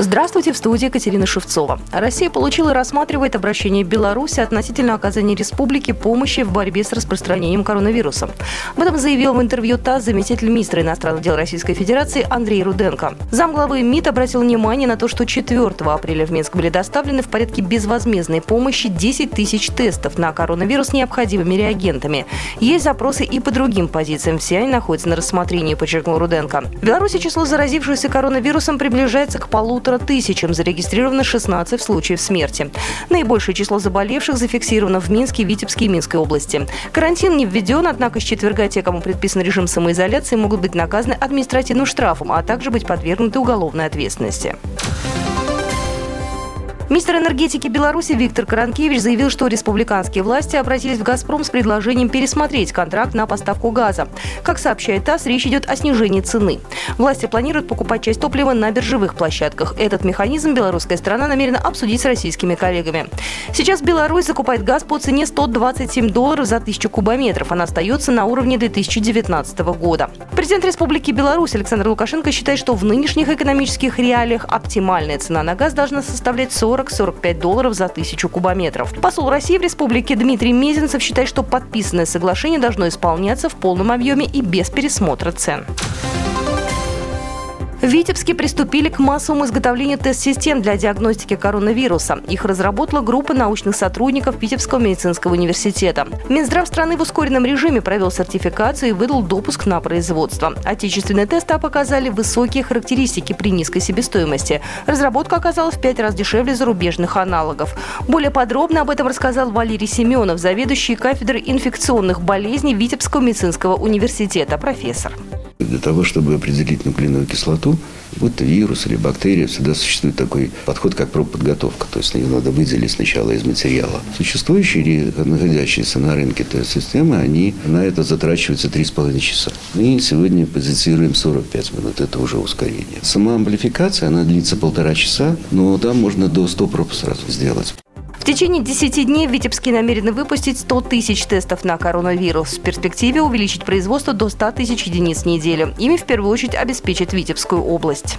Здравствуйте, в студии Екатерина Шевцова. Россия получила и рассматривает обращение Беларуси относительно оказания республике помощи в борьбе с распространением коронавируса. Об этом заявил в интервью ТАСС заместитель министра иностранных дел Российской Федерации Андрей Руденко. Замглавы МИД обратил внимание на то, что 4 апреля в Минск были доставлены в порядке безвозмездной помощи 10 тысяч тестов на коронавирус необходимыми реагентами. Есть запросы и по другим позициям. Все они находятся на рассмотрении, подчеркнул Руденко. В Беларуси число заразившихся коронавирусом приближается к полутора полутора тысячам, зарегистрировано 16 случаев смерти. Наибольшее число заболевших зафиксировано в Минске, Витебске и Минской области. Карантин не введен, однако с четверга те, кому предписан режим самоизоляции, могут быть наказаны административным штрафом, а также быть подвергнуты уголовной ответственности. Министр энергетики Беларуси Виктор Каранкевич заявил, что республиканские власти обратились в «Газпром» с предложением пересмотреть контракт на поставку газа. Как сообщает ТАСС, речь идет о снижении цены. Власти планируют покупать часть топлива на биржевых площадках. Этот механизм белорусская страна намерена обсудить с российскими коллегами. Сейчас Беларусь закупает газ по цене 127 долларов за тысячу кубометров. Она остается на уровне 2019 года. Президент Республики Беларусь Александр Лукашенко считает, что в нынешних экономических реалиях оптимальная цена на газ должна составлять 40 40-45 долларов за тысячу кубометров. Посол России в республике Дмитрий Мезенцев считает, что подписанное соглашение должно исполняться в полном объеме и без пересмотра цен. В Витебске приступили к массовому изготовлению тест-систем для диагностики коронавируса. Их разработала группа научных сотрудников Витебского медицинского университета. Минздрав страны в ускоренном режиме провел сертификацию и выдал допуск на производство. Отечественные тесты показали высокие характеристики при низкой себестоимости. Разработка оказалась в пять раз дешевле зарубежных аналогов. Более подробно об этом рассказал Валерий Семенов, заведующий кафедрой инфекционных болезней Витебского медицинского университета, профессор. Для того, чтобы определить нуклеиновую кислоту, будь то вирус или бактерия, всегда существует такой подход, как пробподготовка. То есть ее надо выделить сначала из материала. Существующие, находящиеся на рынке тест-системы, они на это затрачиваются 3,5 часа. Мы сегодня позицируем 45 минут. Это уже ускорение. Сама амплификация, она длится полтора часа, но там можно до 100 проб сразу сделать течение 10 дней в Витебске намерены выпустить 100 тысяч тестов на коронавирус. В перспективе увеличить производство до 100 тысяч единиц в неделю. Ими в первую очередь обеспечат Витебскую область.